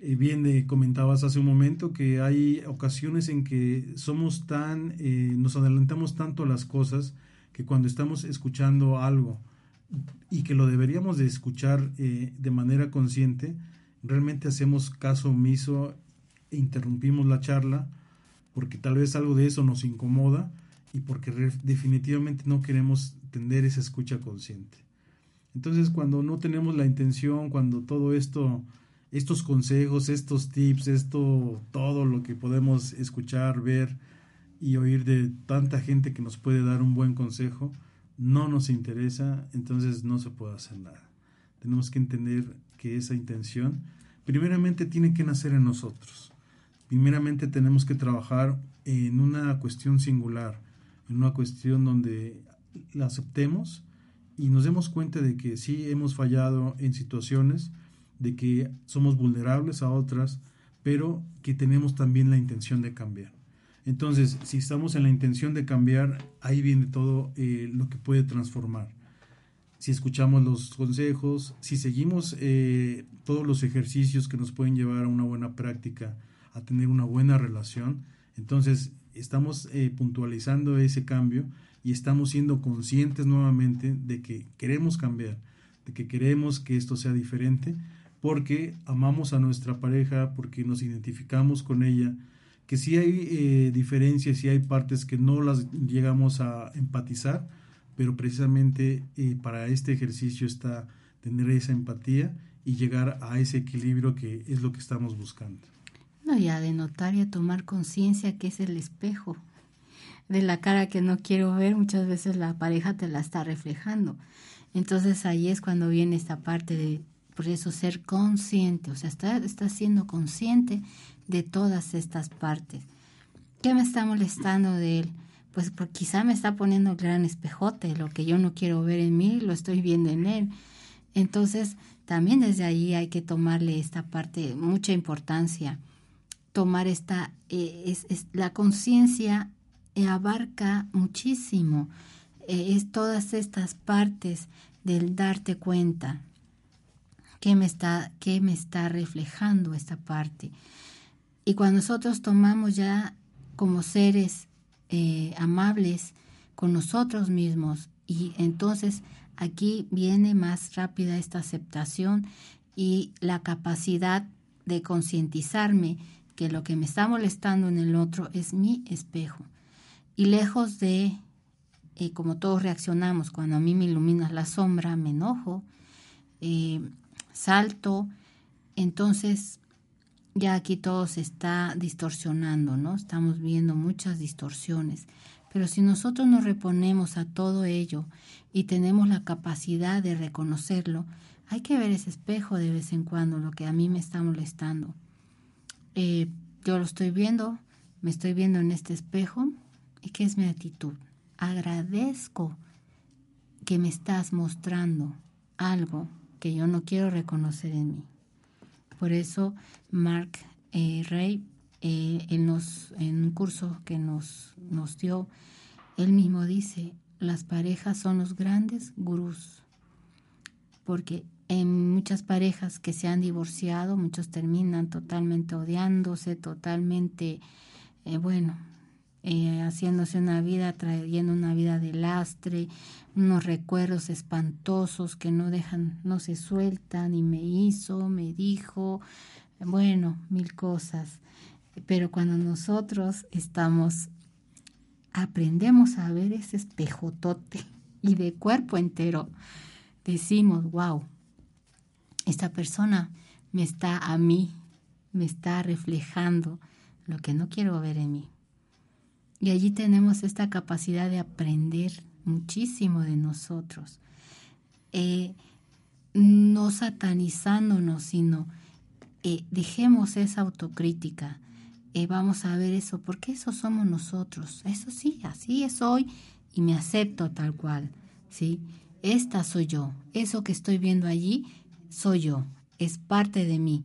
Eh, bien, eh, comentabas hace un momento que hay ocasiones en que somos tan, nos adelantamos tanto a las cosas que cuando estamos escuchando algo y que lo deberíamos de escuchar de manera consciente, realmente hacemos caso omiso e interrumpimos la charla porque tal vez algo de eso nos incomoda y porque definitivamente no queremos tener esa escucha consciente. Entonces, cuando no tenemos la intención, cuando todo esto, estos consejos, estos tips, esto, todo lo que podemos escuchar, ver y oír de tanta gente que nos puede dar un buen consejo, no nos interesa, entonces no se puede hacer nada. Tenemos que entender que esa intención, primeramente, tiene que nacer en nosotros. Primeramente tenemos que trabajar en una cuestión singular, en una cuestión donde la aceptemos y nos demos cuenta de que sí hemos fallado en situaciones, de que somos vulnerables a otras, pero que tenemos también la intención de cambiar. Entonces, si estamos en la intención de cambiar, ahí viene todo eh, lo que puede transformar. Si escuchamos los consejos, si seguimos eh, todos los ejercicios que nos pueden llevar a una buena práctica, a tener una buena relación, entonces estamos eh, puntualizando ese cambio y estamos siendo conscientes nuevamente de que queremos cambiar, de que queremos que esto sea diferente, porque amamos a nuestra pareja, porque nos identificamos con ella, que si hay eh, diferencias, si hay partes que no las llegamos a empatizar, pero precisamente eh, para este ejercicio está tener esa empatía y llegar a ese equilibrio que es lo que estamos buscando. No, ya de notar y a tomar conciencia que es el espejo de la cara que no quiero ver, muchas veces la pareja te la está reflejando. Entonces ahí es cuando viene esta parte de, por eso, ser consciente, o sea, está, está siendo consciente de todas estas partes. ¿Qué me está molestando de él? Pues quizá me está poniendo el gran espejote, lo que yo no quiero ver en mí, lo estoy viendo en él. Entonces, también desde ahí hay que tomarle esta parte mucha importancia tomar esta, eh, es, la conciencia eh, abarca muchísimo, eh, es todas estas partes del darte cuenta que me está, que me está reflejando esta parte. Y cuando nosotros tomamos ya como seres amables con nosotros mismos y entonces Aquí viene más rápida esta aceptación y la capacidad de concientizarme que lo que me está molestando en el otro es mi espejo. Y lejos de, eh, como todos reaccionamos, cuando a mí me ilumina la sombra, me enojo, eh, salto, entonces ya aquí todo se está distorsionando, ¿no? Estamos viendo muchas distorsiones. Pero si nosotros nos reponemos a todo ello y tenemos la capacidad de reconocerlo, hay que ver ese espejo de vez en cuando, lo que a mí me está molestando. Eh, yo lo estoy viendo, me estoy viendo en este espejo, ¿y qué es mi actitud? Agradezco que me estás mostrando algo que yo no quiero reconocer en mí. Por eso Mark eh, Rey, eh, en, en, un curso que nos, nos dio, él mismo dice, las parejas son los grandes gurús, porque en muchas parejas que se han divorciado, muchos terminan totalmente odiándose, totalmente, eh, bueno, eh, haciéndose una vida, trayendo una vida de lastre, unos recuerdos espantosos que no dejan, no se sueltan, y me hizo, me dijo, bueno, mil cosas. Pero cuando nosotros estamos, aprendemos a ver ese espejotote y de cuerpo entero, decimos, wow, esta persona me está a mí, me está reflejando lo que no quiero ver en mí. Y allí tenemos esta capacidad de aprender muchísimo de nosotros, eh, no satanizándonos, sino eh, dejemos esa autocrítica. Eh, vamos a ver eso, porque eso somos nosotros. Eso sí, así es hoy y me acepto tal cual. ¿sí? Esta soy yo. Eso que estoy viendo allí soy yo, es parte de mí.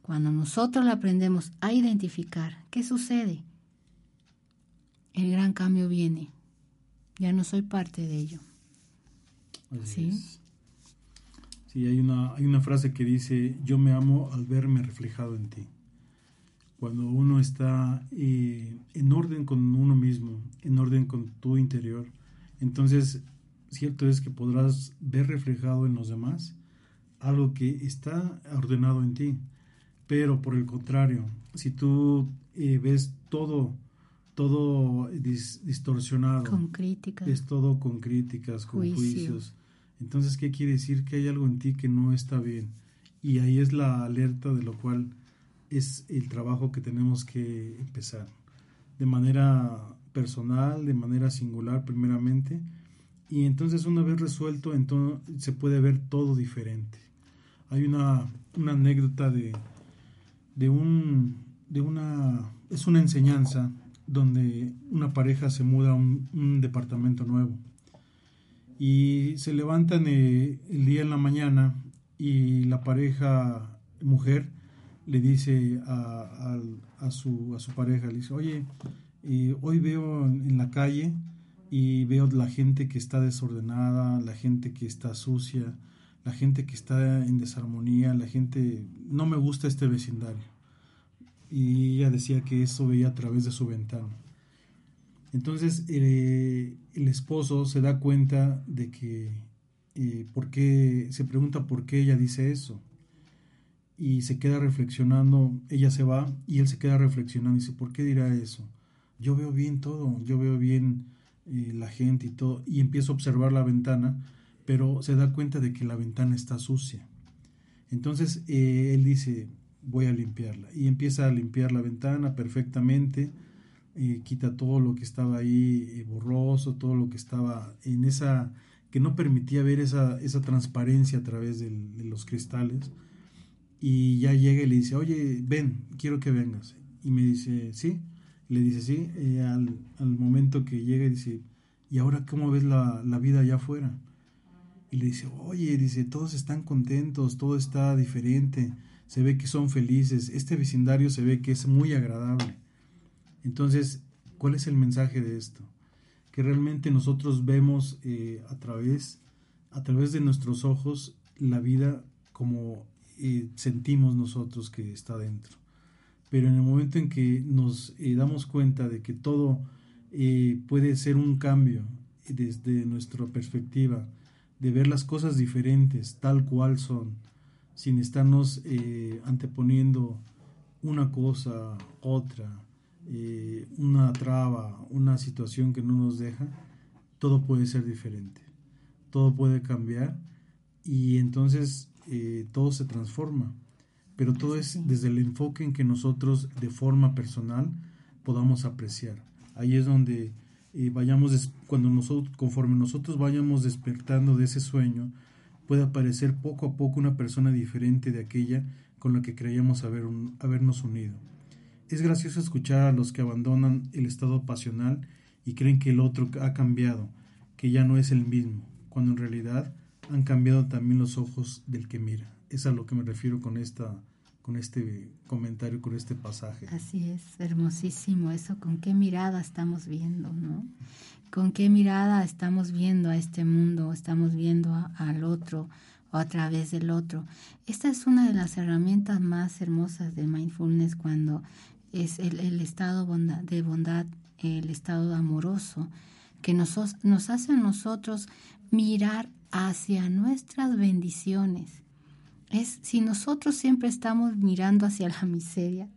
Cuando nosotros aprendemos a identificar, ¿qué sucede? El gran cambio viene. Ya no soy parte de ello. ¿Sí? Sí, hay una, hay una frase que dice, yo me amo al verme reflejado en ti. Cuando uno está eh, en orden con uno mismo, en orden con tu interior, entonces cierto es que podrás ver reflejado en los demás algo que está ordenado en ti. Pero por el contrario, si tú eh, ves todo, todo distorsionado, con críticas, ves todo con críticas, con juicios, entonces ¿qué quiere decir? Que hay algo en ti que no está bien. Y ahí es la alerta de lo cual es el trabajo que tenemos que empezar. De manera personal, de manera singular primeramente. Y entonces una vez resuelto, entonces se puede ver todo diferente. Hay una, anécdota de, de, un, de una... Es una enseñanza donde una pareja se muda a un, departamento nuevo y se levantan eh, el día en la mañana y la pareja mujer le dice a, su pareja, le dice, oye, eh, hoy veo en la calle y veo la gente que está desordenada, la gente que está sucia, la gente que está en desarmonía, la gente, no me gusta este vecindario. Y ella decía que eso veía a través de su ventana. Entonces eh, el esposo se da cuenta de que, eh, ¿por qué? Se pregunta por qué ella dice eso. Y se queda reflexionando, ella se va y él se queda reflexionando y dice, ¿por qué dirá eso? Yo veo bien todo, yo veo bien eh, la gente y todo. Y empiezo a observar la ventana pero se da cuenta de que la ventana está sucia. Entonces él dice, voy a limpiarla. Y empieza a limpiar la ventana perfectamente, eh, quita todo lo que estaba ahí eh, borroso, todo lo que estaba en esa, que no permitía ver esa, esa transparencia a través de los cristales. Y ya llega y le dice, oye, ven, quiero que vengas. Y me dice, sí. Le dice, sí. Al, al, momento que llega, dice, ¿y ahora cómo ves la, la vida allá afuera? y le dice, oye, dice, todos están contentos, todo está diferente, se ve que son felices, este vecindario se ve que es muy agradable. Entonces, ¿cuál es el mensaje de esto? Que realmente nosotros vemos eh, a, través, a través de nuestros ojos la vida como eh, sentimos nosotros que está dentro. Pero en el momento en que nos eh, damos cuenta de que todo puede ser un cambio desde nuestra perspectiva, de ver las cosas diferentes, tal cual son, sin estarnos eh, anteponiendo una cosa, otra, eh, una traba, una situación que no nos deja, todo puede ser diferente, todo puede cambiar y entonces eh, todo se transforma, pero todo es desde el enfoque en que nosotros de forma personal podamos apreciar. Ahí es donde eh, vayamos, cuando nosotros, conforme nosotros vayamos despertando de ese sueño, puede aparecer poco a poco una persona diferente de aquella con la que creíamos haber habernos unido. Es gracioso escuchar a los que abandonan el estado pasional y creen que el otro ha cambiado, que ya no es el mismo, cuando en realidad han cambiado también los ojos del que mira. Es a lo que me refiero con esta con este comentario, con este pasaje. Así es, hermosísimo eso, con qué mirada estamos viendo, ¿no? Con qué mirada estamos viendo a este mundo, estamos viendo al otro o a través del otro. Esta es una de las herramientas más hermosas de mindfulness cuando es el, estado de bondad, el estado amoroso, que nos, nos hace a nosotros mirar hacia nuestras bendiciones es si nosotros siempre estamos mirando hacia la miseria,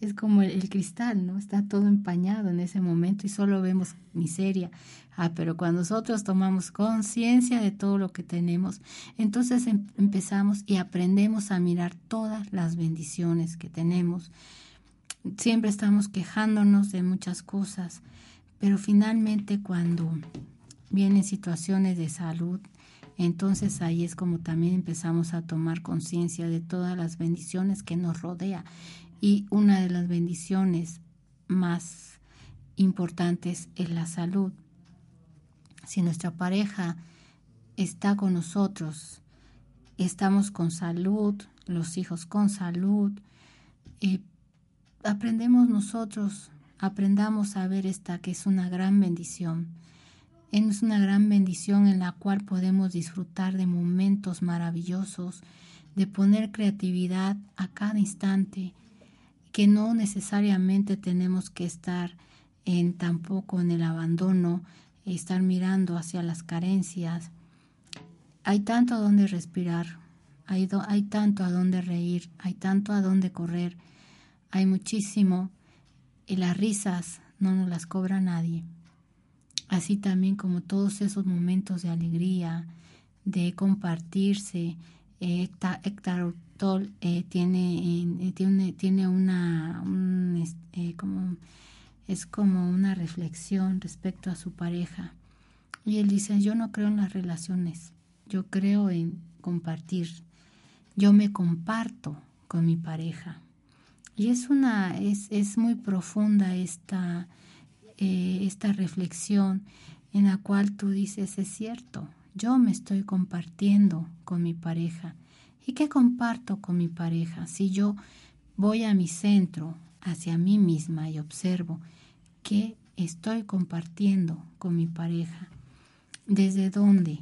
es como el, cristal, ¿no? Está todo empañado en ese momento y solo vemos miseria. Ah, pero cuando nosotros tomamos conciencia de todo lo que tenemos, entonces em, empezamos y aprendemos a mirar todas las bendiciones que tenemos. Siempre estamos quejándonos de muchas cosas, pero finalmente cuando vienen situaciones de salud, entonces ahí es como también empezamos a tomar conciencia de todas las bendiciones que nos rodea. Y una de las bendiciones más importantes es la salud. Si nuestra pareja está con nosotros, estamos con salud, los hijos con salud, y aprendemos nosotros, aprendamos a ver esta que es una gran bendición es una gran bendición en la cual podemos disfrutar de momentos maravillosos, de poner creatividad a cada instante, que no necesariamente tenemos que estar en tampoco en el abandono, estar mirando hacia las carencias. Hay tanto a donde respirar, hay, hay tanto a donde reír, hay tanto a donde correr, hay muchísimo y las risas no nos las cobra nadie así también como todos esos momentos de alegría, de compartirse. Eh, Héctor eh, tiene, eh, tiene, tiene una, como, es como una reflexión respecto a su pareja. Y él dice, yo no creo en las relaciones, yo creo en compartir. Yo me comparto con mi pareja. Y es una, es, es muy profunda esta, eh, esta reflexión en la cual tú dices, es cierto, yo me estoy compartiendo con mi pareja. ¿Y qué comparto con mi pareja? Si yo voy a mi centro, hacia mí misma y observo qué estoy compartiendo con mi pareja, desde dónde.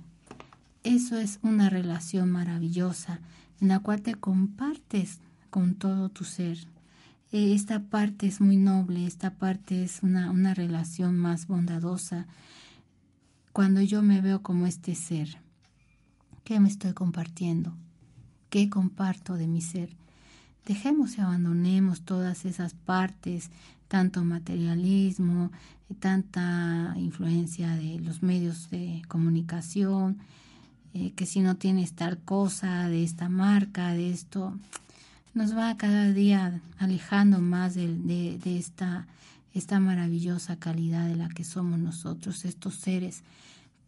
Eso es una relación maravillosa en la cual te compartes con todo tu ser, eh, esta parte es muy noble, esta parte es una, una relación más bondadosa. Cuando yo me veo como este ser, ¿qué me estoy compartiendo? ¿Qué comparto de mi ser? Dejemos y abandonemos todas esas partes, tanto materialismo, tanta influencia de los medios de comunicación, eh, que si no tienes tal cosa, de esta marca, de esto, nos va cada día alejando más de, esta, esta maravillosa calidad de la que somos nosotros, estos seres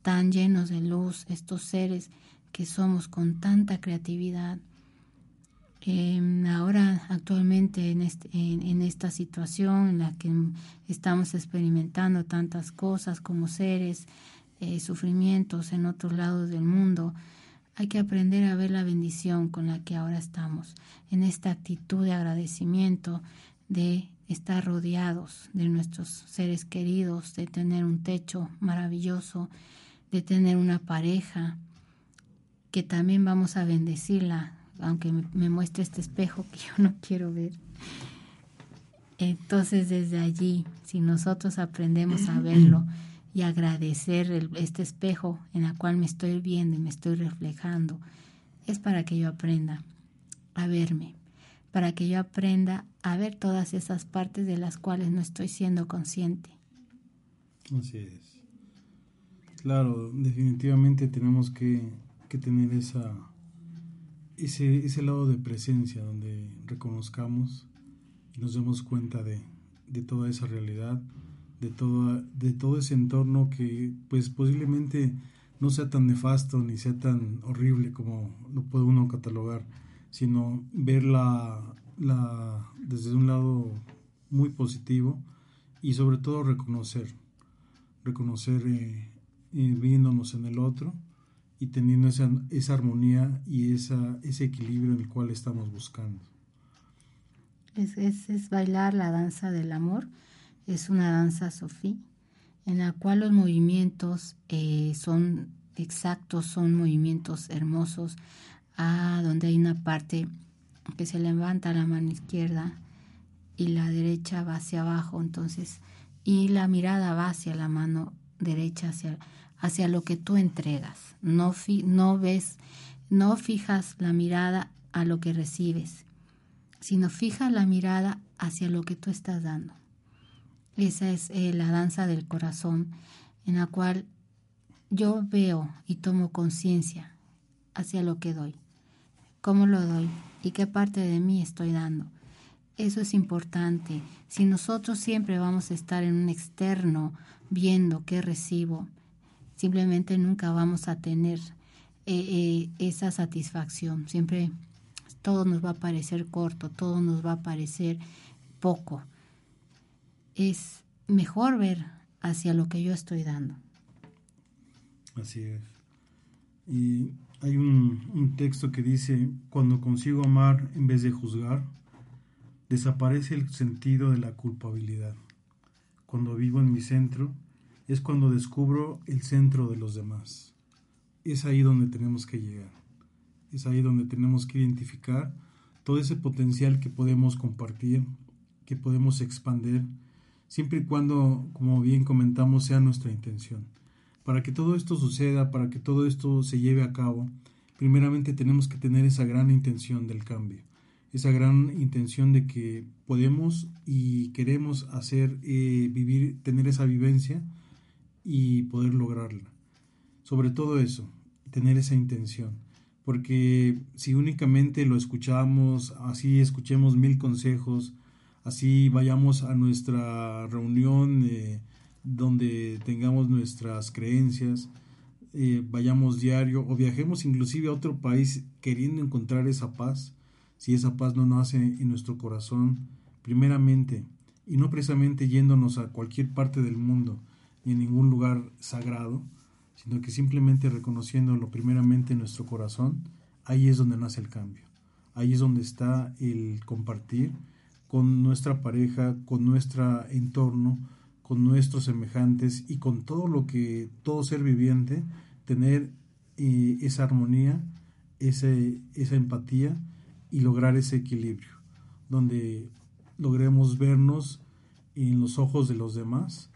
tan llenos de luz, estos seres que somos con tanta creatividad. Em, ahora, actualmente, en, en, esta situación en la que estamos experimentando tantas cosas como seres, eh, sufrimientos en otros lados del mundo, hay que aprender a ver la bendición con la que ahora estamos, en esta actitud de agradecimiento, de estar rodeados de nuestros seres queridos, de tener un techo maravilloso, de tener una pareja, que también vamos a bendecirla, aunque me, muestre este espejo que yo no quiero ver. Entonces desde allí, si nosotros aprendemos a verlo y agradecer este espejo en el cual me estoy viendo y me estoy reflejando, es para que yo aprenda a verme, para que yo aprenda a ver todas esas partes de las cuales no estoy siendo consciente. Así es. Claro, definitivamente tenemos que, que tener esa, ese, ese lado de presencia donde reconozcamos y nos demos cuenta de, de toda esa realidad, de, de todo ese entorno que pues posiblemente no sea tan nefasto ni sea tan horrible como lo puede uno catalogar, sino verla la, desde un lado muy positivo y sobre todo reconocer, reconocer eh, eh, viéndonos en el otro y teniendo esa, esa armonía y esa, ese equilibrio en el cual estamos buscando. Es, es, bailar la danza del amor, es una danza sofí, en la cual los movimientos eh, son exactos, son movimientos hermosos, ah, donde hay una parte que se levanta la mano izquierda y la derecha va hacia abajo, entonces, y la mirada va hacia la mano derecha, hacia, hacia lo que tú entregas. No, no ves, no fijas la mirada a lo que recibes, sino fija la mirada hacia lo que tú estás dando. Esa es eh, la danza del corazón en la cual yo veo y tomo conciencia hacia lo que doy, cómo lo doy y qué parte de mí estoy dando. Eso es importante. Si nosotros siempre vamos a estar en un externo viendo qué recibo, simplemente nunca vamos a tener eh, eh, esa satisfacción. Siempre todo nos va a parecer corto, todo nos va a parecer poco. Es mejor ver hacia lo que yo estoy dando. Así es. Y hay un, un texto que dice, cuando consigo amar en vez de juzgar, desaparece el sentido de la culpabilidad. Cuando vivo en mi centro, es cuando descubro el centro de los demás. Es ahí donde tenemos que llegar. Es ahí donde tenemos que identificar todo ese potencial que podemos compartir, que podemos expandir, siempre y cuando, como bien comentamos, sea nuestra intención. Para que todo esto suceda, para que todo esto se lleve a cabo, primeramente tenemos que tener esa gran intención del cambio, esa gran intención de que podemos y queremos hacer, eh, vivir, tener esa vivencia y poder lograrla. Sobre todo eso, tener esa intención. Porque si únicamente lo escuchamos, así escuchemos mil consejos, así vayamos a nuestra reunión eh, donde tengamos nuestras creencias, eh, vayamos diario o viajemos inclusive a otro país queriendo encontrar esa paz, si esa paz no nace en nuestro corazón, primeramente, y no precisamente yéndonos a cualquier parte del mundo, ni en ningún lugar sagrado, sino que simplemente reconociéndolo primeramente en nuestro corazón, ahí es donde nace el cambio. Ahí es donde está el compartir con nuestra pareja, con nuestro entorno, con nuestros semejantes y con todo lo que todo ser viviente, tener eh, esa armonía, esa empatía y lograr ese equilibrio, donde logremos vernos en los ojos de los demás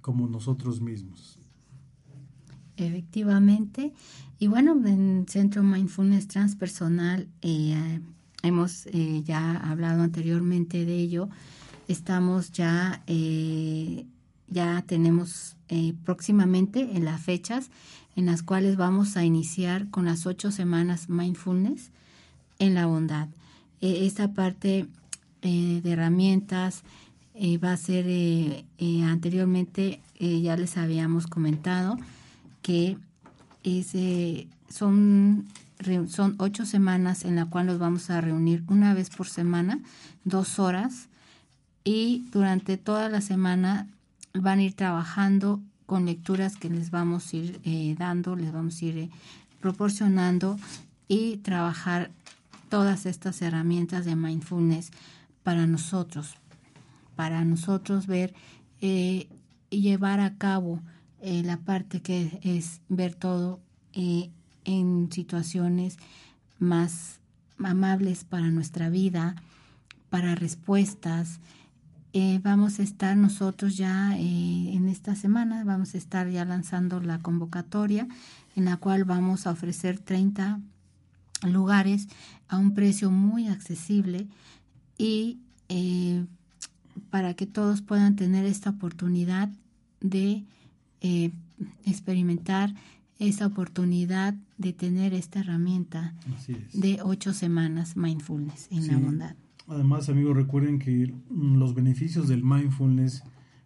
como nosotros mismos. Efectivamente. Y bueno, en Centro Mindfulness Transpersonal eh, hemos eh, ya hablado anteriormente de ello. Estamos ya, eh, ya tenemos próximamente en las fechas en las cuales vamos a iniciar con las ocho semanas Mindfulness en la bondad. esta parte de herramientas, eh, va a ser eh, eh, anteriormente ya les habíamos comentado que es, son son ocho semanas en la cual nos vamos a reunir una vez por semana dos horas y durante toda la semana van a ir trabajando con lecturas que les vamos a ir dando les vamos a ir proporcionando y trabajar todas estas herramientas de mindfulness para nosotros para nosotros ver eh, y llevar a cabo eh, la parte que es ver todo eh, en situaciones más amables para nuestra vida, para respuestas eh, vamos a estar nosotros ya eh, en esta semana, vamos a estar ya lanzando la convocatoria en la cual vamos a ofrecer 30 lugares a un precio muy accesible y eh, para que todos puedan tener esta oportunidad de experimentar esa oportunidad de tener esta herramienta de ocho semanas mindfulness en la bondad. Además, amigos, recuerden que mm, los beneficios del mindfulness,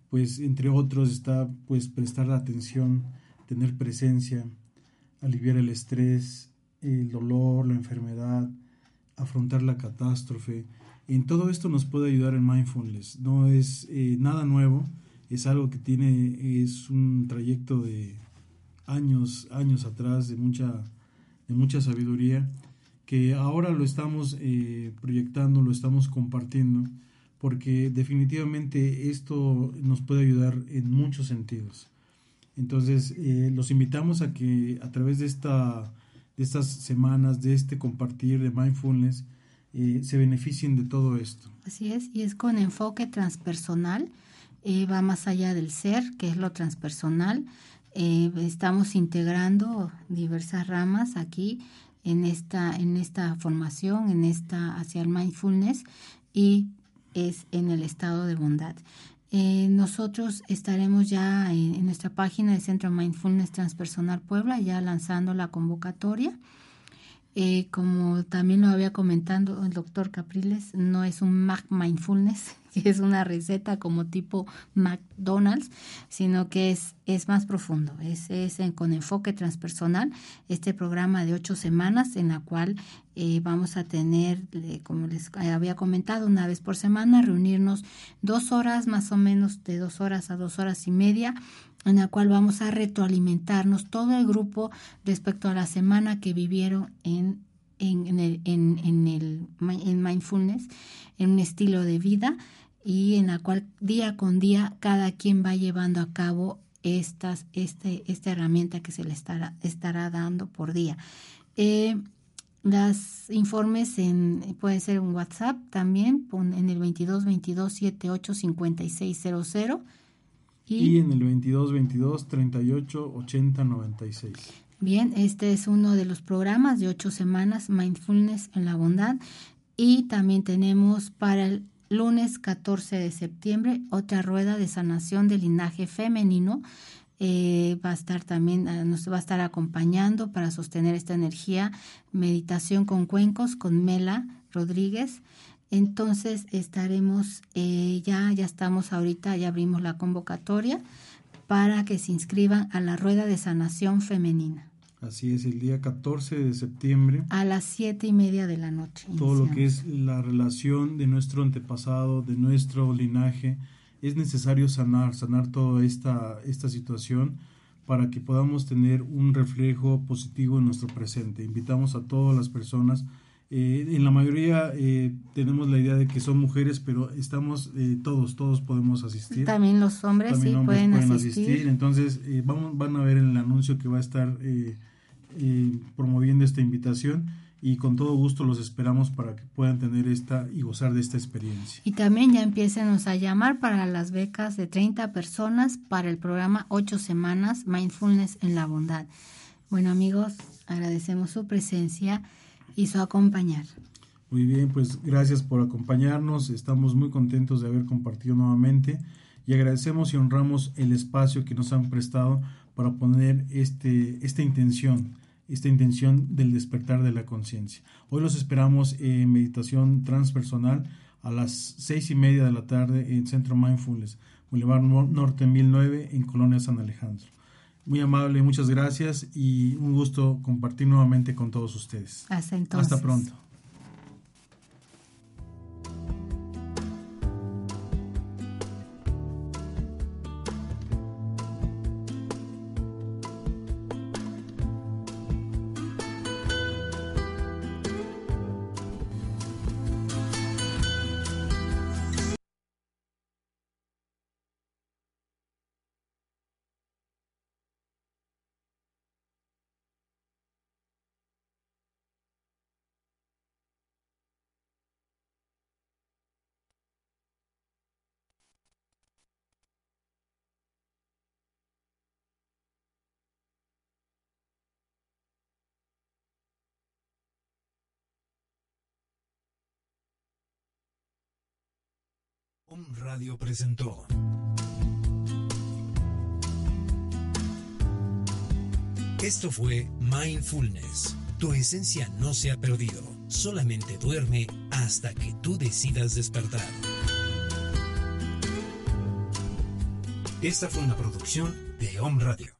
pues entre otros está pues prestar atención, tener presencia, aliviar el estrés, el dolor, la enfermedad, afrontar la catástrofe. En todo esto nos puede ayudar el mindfulness. No es eh, nada nuevo, es algo que tiene, es un trayecto de años, años atrás, de mucha, de mucha sabiduría que ahora lo estamos eh, proyectando, lo estamos compartiendo, porque definitivamente esto nos puede ayudar en muchos sentidos. Entonces, eh, los invitamos a que a través de, esta, de estas semanas, de este compartir de mindfulness, eh, se beneficien de todo esto. Así es, y es con enfoque transpersonal, va más allá del ser, que es lo transpersonal. estamos integrando diversas ramas aquí en esta, en esta formación, en esta hacia el mindfulness y es en el estado de bondad. Eh, nosotros estaremos ya en, nuestra página de Centro Mindfulness Transpersonal Puebla ya lanzando la convocatoria. Eh, como también lo había comentado el doctor Capriles, no es un Mac Mindfulness, es una receta como tipo McDonald's, sino que es, es más profundo, es, es con enfoque transpersonal, este programa de ocho semanas en la cual eh, vamos a tener, como les había comentado, una vez por semana, reunirnos dos horas, más o menos de dos horas a dos horas y media, en la cual vamos a retroalimentarnos todo el grupo respecto a la semana que vivieron en, en, el, en, en el en mindfulness, en un estilo de vida y en la cual día con día cada quien va llevando a cabo estas, este, esta herramienta que se le estará, estará dando por día. Eh, las informes en, puede ser un WhatsApp también, en el 22 22 78 56 00 y, en el 22 22 38 80 96. Bien, este es uno de los programas de ocho semanas, Mindfulness en la Bondad. Y también tenemos para el lunes 14 de septiembre, otra rueda de sanación del linaje femenino. Eh, va a estar también, ah, nos va a estar acompañando para sostener esta energía, meditación con cuencos con Mela Rodríguez. Entonces estaremos, eh, ya, ya estamos ahorita, ya abrimos la convocatoria para que se inscriban a la rueda de sanación femenina. Así es, el día 14 de septiembre. A las siete y media de la noche. Todo lo que es la relación de nuestro antepasado, de nuestro linaje, es necesario sanar, sanar toda esta, esta situación para que podamos tener un reflejo positivo en nuestro presente. Invitamos a todas las personas. Eh, en la mayoría eh, tenemos la idea de que son mujeres, pero estamos eh, todos, todos podemos asistir. También los hombres sí pueden, asistir. Entonces, vamos, van a ver en el anuncio que va a estar promoviendo esta invitación y con todo gusto los esperamos para que puedan tener esta y gozar de esta experiencia. Y también ya empiecen a llamar para las becas de 30 personas para el programa 8 semanas Mindfulness en la Bondad. Bueno amigos, agradecemos su presencia y su acompañar. Muy bien, pues gracias por acompañarnos. Estamos muy contentos de haber compartido nuevamente y agradecemos y honramos el espacio que nos han prestado para poner este, esta intención esta intención del despertar de la conciencia. Hoy los esperamos en meditación transpersonal a las seis y media de la tarde en Centro Mindfulness, Boulevard Norte 1009 en Colonia San Alejandro. Muy amable, muchas gracias y un gusto compartir nuevamente con todos ustedes. Hasta entonces. Hasta pronto. Radio presentó. Esto fue Mindfulness. Tu esencia no se ha perdido. Solamente duerme hasta que tú decidas despertar. Esta fue una producción de Om Radio.